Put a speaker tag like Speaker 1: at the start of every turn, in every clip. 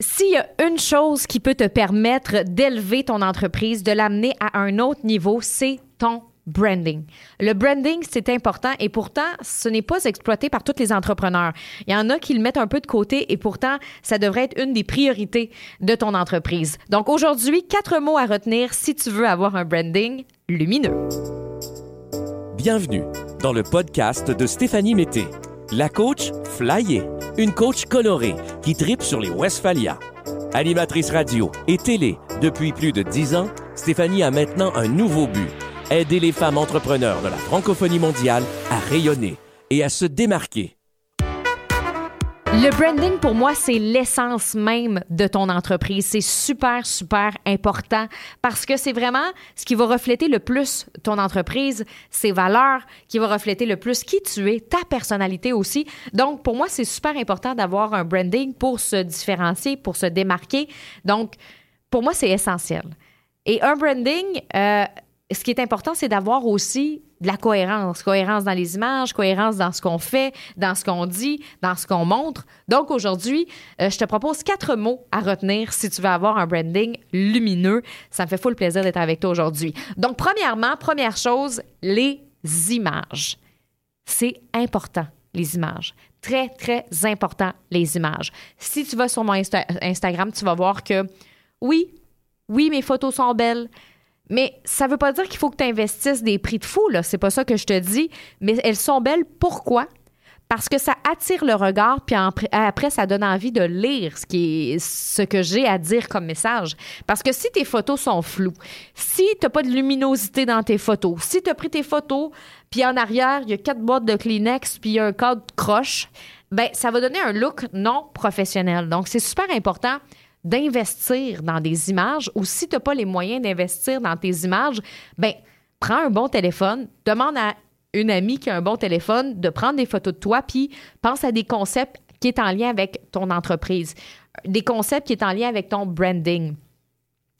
Speaker 1: S'il y a une chose qui peut te permettre d'élever ton entreprise, de l'amener à un autre niveau, c'est ton branding. Le branding, c'est important et pourtant, ce n'est pas exploité par tous les entrepreneurs. Il y en a qui le mettent un peu de côté et pourtant, ça devrait être une des priorités de ton entreprise. Donc aujourd'hui, quatre mots à retenir si tu veux avoir un branding lumineux.
Speaker 2: Bienvenue dans le podcast de Stéphanie Mété, la coach flyée, une coach colorée qui tripe sur les Westphalia. Animatrice radio et télé depuis plus de dix ans, Stéphanie a maintenant un nouveau but aider les femmes entrepreneurs de la francophonie mondiale à rayonner et à se démarquer.
Speaker 1: Le branding, pour moi, c'est l'essence même de ton entreprise. C'est super, super important parce que c'est vraiment ce qui va refléter le plus ton entreprise, ses valeurs, qui va refléter le plus qui tu es, ta personnalité aussi. Donc, pour moi, c'est super important d'avoir un branding pour se différencier, pour se démarquer. Donc, pour moi, c'est essentiel. Et un branding, euh, ce qui est important, c'est d'avoir aussi de la cohérence. Cohérence dans les images, cohérence dans ce qu'on fait, dans ce qu'on dit, dans ce qu'on montre. Donc aujourd'hui, euh, je te propose quatre mots à retenir si tu veux avoir un branding lumineux. Ça me fait fou le plaisir d'être avec toi aujourd'hui. Donc premièrement, première chose, les images. C'est important, les images. Très, très important, les images. Si tu vas sur mon Instagram, tu vas voir que oui, oui, mes photos sont belles mais ça ne veut pas dire qu'il faut que tu investisses des prix de fou, là. C'est pas ça que je te dis. Mais elles sont belles. Pourquoi? Parce que ça attire le regard, puis après, ça donne envie de lire ce, qui ce que j'ai à dire comme message. Parce que si tes photos sont floues, si tu pas de luminosité dans tes photos, si tu as pris tes photos, puis en arrière, il y a quatre boîtes de Kleenex, puis il y a un cadre croche, ben ça va donner un look non professionnel. Donc, c'est super important d'investir dans des images ou si tu n'as pas les moyens d'investir dans tes images, ben prends un bon téléphone, demande à une amie qui a un bon téléphone de prendre des photos de toi, puis pense à des concepts qui sont en lien avec ton entreprise, des concepts qui sont en lien avec ton branding.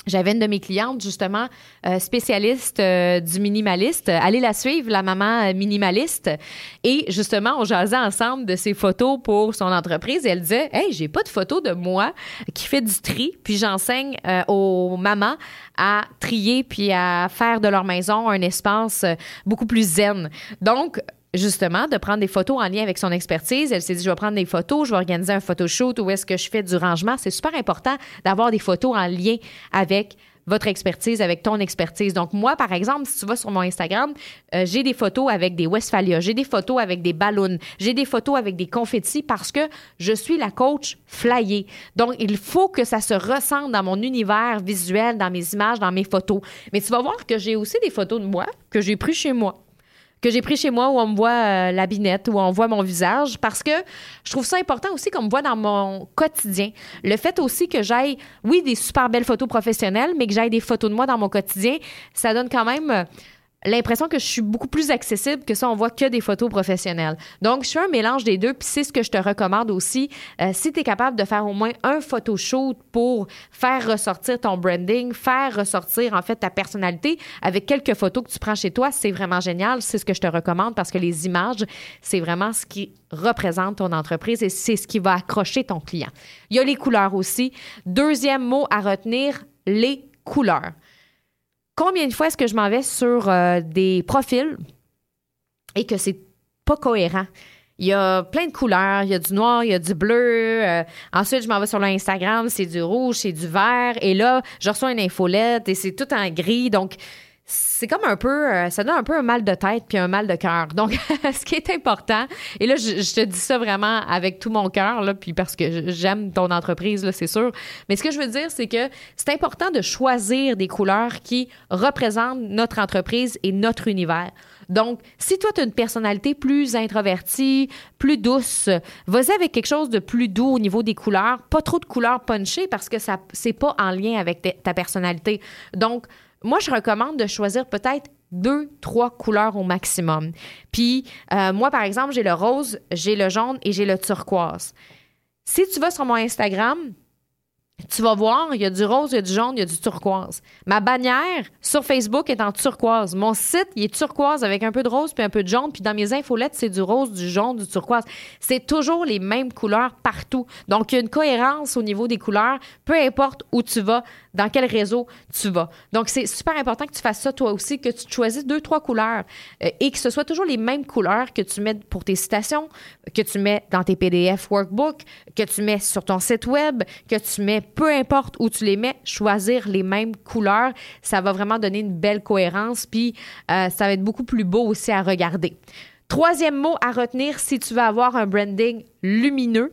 Speaker 1: J'avais une de mes clientes, justement, euh, spécialiste euh, du minimaliste. Allez la suivre, la maman euh, minimaliste. Et justement, on jasait ensemble de ses photos pour son entreprise. Et elle disait Hey, j'ai pas de photos de moi qui fait du tri. Puis j'enseigne aux mamans à trier puis à faire de leur maison un espace beaucoup plus zen. Donc, justement, de prendre des photos en lien avec son expertise. Elle s'est dit, je vais prendre des photos, je vais organiser un photoshoot où est-ce que je fais du rangement. C'est super important d'avoir des photos en lien avec votre expertise, avec ton expertise. Donc, moi, par exemple, si tu vas sur mon Instagram, euh, j'ai des photos avec des Westphalia, j'ai des photos avec des ballons, j'ai des photos avec des confettis parce que je suis la coach flyée. Donc, il faut que ça se ressente dans mon univers visuel, dans mes images, dans mes photos. Mais tu vas voir que j'ai aussi des photos de moi que j'ai pris chez moi que j'ai pris chez moi où on me voit euh, la binette, où on voit mon visage, parce que je trouve ça important aussi qu'on me voit dans mon quotidien. Le fait aussi que j'aille, oui, des super belles photos professionnelles, mais que j'aille des photos de moi dans mon quotidien, ça donne quand même euh, l'impression que je suis beaucoup plus accessible que ça, on voit que des photos professionnelles. Donc, je suis un mélange des deux, puis c'est ce que je te recommande aussi. Euh, si tu es capable de faire au moins un photoshoot pour faire ressortir ton branding, faire ressortir en fait ta personnalité avec quelques photos que tu prends chez toi, c'est vraiment génial. C'est ce que je te recommande parce que les images, c'est vraiment ce qui représente ton entreprise et c'est ce qui va accrocher ton client. Il y a les couleurs aussi. Deuxième mot à retenir, les couleurs. Combien de fois est-ce que je m'en vais sur euh, des profils et que c'est pas cohérent? Il y a plein de couleurs, il y a du noir, il y a du bleu. Euh, ensuite, je m'en vais sur l'Instagram, c'est du rouge, c'est du vert. Et là, je reçois une infolette et c'est tout en gris. Donc, c'est comme un peu, euh, ça donne un peu un mal de tête puis un mal de cœur. Donc, ce qui est important, et là, je, te dis ça vraiment avec tout mon cœur, puis parce que j'aime ton entreprise, c'est sûr. Mais ce que je veux dire, c'est que c'est important de choisir des couleurs qui représentent notre entreprise et notre univers. Donc, si toi, tu as une personnalité plus introvertie, plus douce, vas-y avec quelque chose de plus doux au niveau des couleurs. Pas trop de couleurs punchées parce que ça c'est pas en lien avec ta personnalité. Donc, moi, je recommande de choisir peut-être deux, trois couleurs au maximum. Puis, euh, moi, par exemple, j'ai le rose, j'ai le jaune et j'ai le turquoise. Si tu vas sur mon Instagram, tu vas voir, il y a du rose, il y a du jaune, il y a du turquoise. Ma bannière sur Facebook est en turquoise. Mon site, il est turquoise avec un peu de rose puis un peu de jaune. Puis dans mes infolettes, c'est du rose, du jaune, du turquoise. C'est toujours les mêmes couleurs partout. Donc, il y a une cohérence au niveau des couleurs, peu importe où tu vas, dans quel réseau tu vas. Donc, c'est super important que tu fasses ça toi aussi, que tu choisisses deux, trois couleurs euh, et que ce soit toujours les mêmes couleurs que tu mets pour tes citations, que tu mets dans tes PDF workbook, que tu mets sur ton site web, que tu mets peu importe où tu les mets, choisir les mêmes couleurs, ça va vraiment donner une belle cohérence, puis euh, ça va être beaucoup plus beau aussi à regarder. Troisième mot à retenir si tu veux avoir un branding lumineux,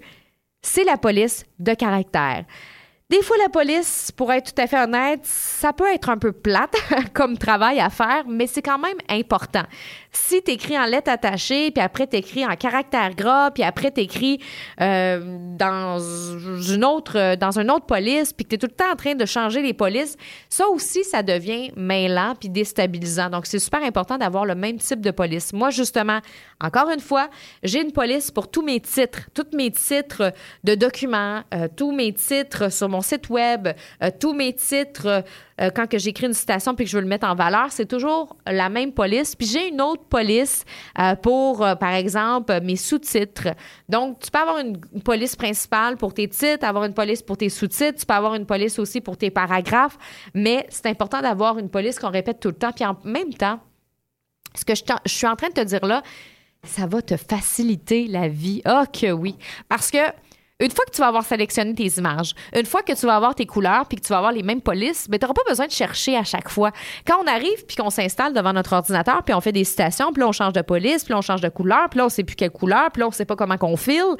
Speaker 1: c'est la police de caractère. Des fois, la police, pour être tout à fait honnête, ça peut être un peu plate comme travail à faire, mais c'est quand même important. Si tu en lettres attachées, puis après tu en caractère gras, puis après tu euh, dans une autre dans une autre police, puis que tu es tout le temps en train de changer les polices, ça aussi ça devient mêlant puis déstabilisant. Donc c'est super important d'avoir le même type de police. Moi justement, encore une fois, j'ai une police pour tous mes titres, tous mes titres de documents, euh, tous mes titres sur mon site web, euh, tous mes titres euh, quand que j'écris une citation puis que je veux le mettre en valeur, c'est toujours la même police. Puis j'ai une autre police euh, pour, euh, par exemple, mes sous-titres. Donc, tu peux avoir une, police principale pour tes titres, avoir une police pour tes sous-titres, tu peux avoir une police aussi pour tes paragraphes, mais c'est important d'avoir une police qu'on répète tout le temps. Puis en même temps, ce que je, suis en train de te dire là, ça va te faciliter la vie. Oh que oui. Parce que une fois que tu vas avoir sélectionné tes images, une fois que tu vas avoir tes couleurs puis que tu vas avoir les mêmes polices, ben, tu n'auras pas besoin de chercher à chaque fois. Quand on arrive puis qu'on s'installe devant notre ordinateur puis on fait des citations, puis on change de police, puis on change de couleur, puis là, on sait plus quelle couleur, puis là, on sait pas comment qu'on file,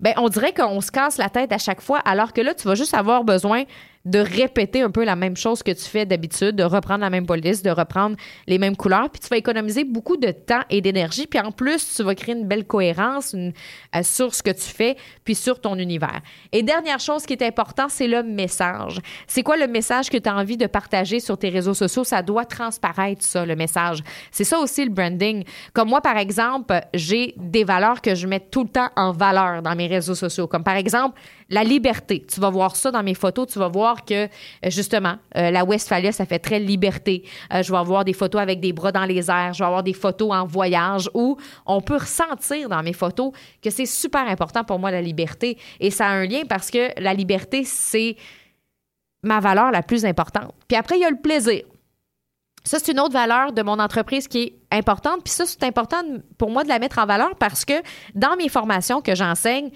Speaker 1: ben, on dirait qu'on se casse la tête à chaque fois, alors que là, tu vas juste avoir besoin de répéter un peu la même chose que tu fais d'habitude, de reprendre la même police, de reprendre les mêmes couleurs, puis tu vas économiser beaucoup de temps et d'énergie, puis en plus, tu vas créer une belle cohérence une, euh, sur ce que tu fais, puis sur ton univers. Et dernière chose qui est importante, c'est le message. C'est quoi le message que tu as envie de partager sur tes réseaux sociaux? Ça doit transparaître, ça, le message. C'est ça aussi le branding. Comme moi, par exemple, j'ai des valeurs que je mets tout le temps en valeur dans mes réseaux sociaux, comme par exemple la liberté. Tu vas voir ça dans mes photos, tu vas voir que, euh, justement, euh, la Westphalia, ça fait très liberté. Euh, je vais avoir des photos avec des bras dans les airs, je vais avoir des photos en voyage où on peut ressentir dans mes photos que c'est super important pour moi, la liberté. Et ça a un lien parce que la liberté, c'est ma valeur la plus importante. Puis après, il y a le plaisir. Ça, c'est une autre valeur de mon entreprise qui est importante. Puis ça, c'est important pour moi de la mettre en valeur parce que dans mes formations que j'enseigne,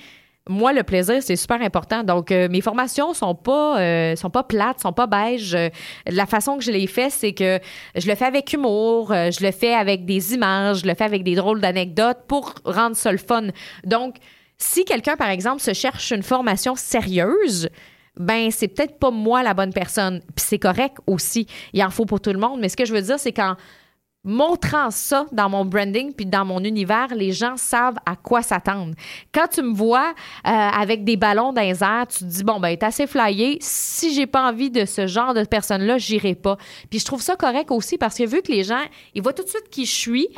Speaker 1: moi, le plaisir, c'est super important. Donc, euh, mes formations sont pas euh, sont pas plates, sont pas beiges. Euh, la façon que je les fais, c'est que je le fais avec humour, je le fais avec des images, je le fais avec des drôles d'anecdotes pour rendre ça le fun. Donc, si quelqu'un, par exemple, se cherche une formation sérieuse, ben c'est peut-être pas moi la bonne personne. Puis c'est correct aussi. Il en faut pour tout le monde. Mais ce que je veux dire, c'est quand montrant ça dans mon branding puis dans mon univers, les gens savent à quoi s'attendre. Quand tu me vois euh, avec des ballons dans les airs, tu te dis bon ben t'es assez flyé. Si j'ai pas envie de ce genre de personne là, j'irai pas. Puis je trouve ça correct aussi parce que vu que les gens ils voient tout de suite qui je suis.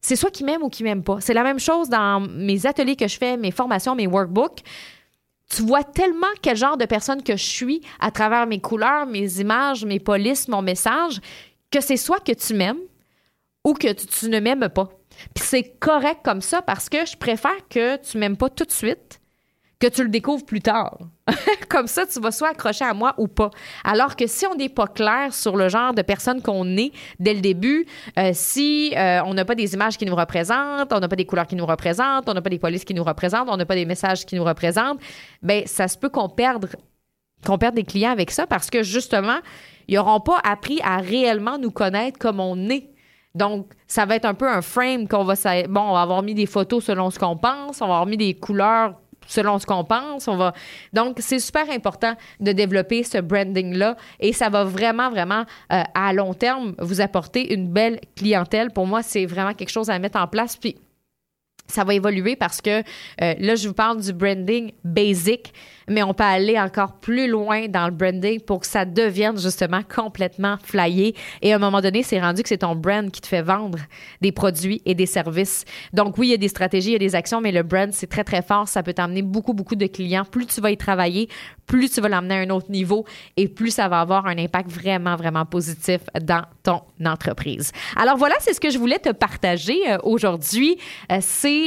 Speaker 1: C'est soit qui m'aiment ou qui m'aiment pas. C'est la même chose dans mes ateliers que je fais, mes formations, mes workbooks tu vois tellement quel genre de personne que je suis à travers mes couleurs, mes images, mes polices, mon message, que c'est soit que tu m'aimes ou que tu, ne m'aimes pas. Puis c'est correct comme ça parce que je préfère que tu m'aimes pas tout de suite que tu le découvres plus tard. comme ça, tu vas soit accrocher à moi ou pas. Alors que si on n'est pas clair sur le genre de personne qu'on est dès le début, euh, si euh, on n'a pas des images qui nous représentent, on n'a pas des couleurs qui nous représentent, on n'a pas des polices qui nous représentent, on n'a pas des messages qui nous représentent, ben ça se peut qu'on perde qu'on perde des clients avec ça parce que justement, ils n'auront pas appris à réellement nous connaître comme on est. Donc, ça va être un peu un frame qu'on va. Bon, on va avoir mis des photos selon ce qu'on pense, on va avoir mis des couleurs selon ce qu'on pense. On va donc c'est super important de développer ce branding là et ça va vraiment vraiment euh, à long terme vous apporter une belle clientèle. Pour moi, c'est vraiment quelque chose à mettre en place. Puis ça va évoluer parce que euh, là, je vous parle du branding basic, mais on peut aller encore plus loin dans le branding pour que ça devienne justement complètement flyé. Et à un moment donné, c'est rendu que c'est ton brand qui te fait vendre des produits et des services. Donc oui, il y a des stratégies, il y a des actions, mais le brand, c'est très, très fort. Ça peut t'amener beaucoup, beaucoup de clients. Plus tu vas y travailler, plus tu vas l'emmener à un autre niveau et plus ça va avoir un impact vraiment, vraiment positif dans ton entreprise. Alors voilà, c'est ce que je voulais te partager euh, aujourd'hui. Euh,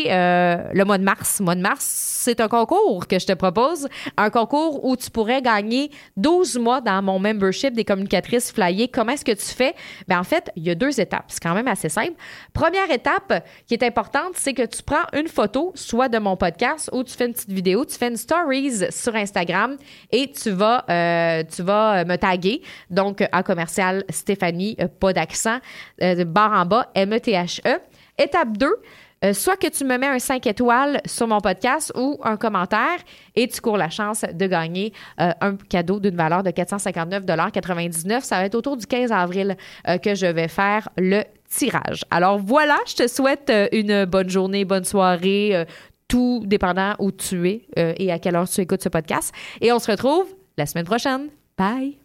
Speaker 1: euh, le mois de mars. Le mois de mars, c'est un concours que je te propose. Un concours où tu pourrais gagner 12 mois dans mon membership des communicatrices flyées. Comment est-ce que tu fais? Bien, en fait, il y a deux étapes. C'est quand même assez simple. Première étape qui est importante, c'est que tu prends une photo, soit de mon podcast, ou tu fais une petite vidéo, tu fais une stories sur Instagram et tu vas, euh, tu vas me taguer. Donc, en commercial Stéphanie, euh, pas d'accent, euh, barre en bas, M-E-T-H-E. E. Étape 2, euh, soit que tu me mets un 5 étoiles sur mon podcast ou un commentaire et tu cours la chance de gagner euh, un cadeau d'une valeur de 459,99 Ça va être autour du 15 avril euh, que je vais faire le tirage. Alors voilà, je te souhaite une bonne journée, bonne soirée, tout dépendant où tu es et à quelle heure tu écoutes ce podcast. Et on se retrouve la semaine prochaine. Bye!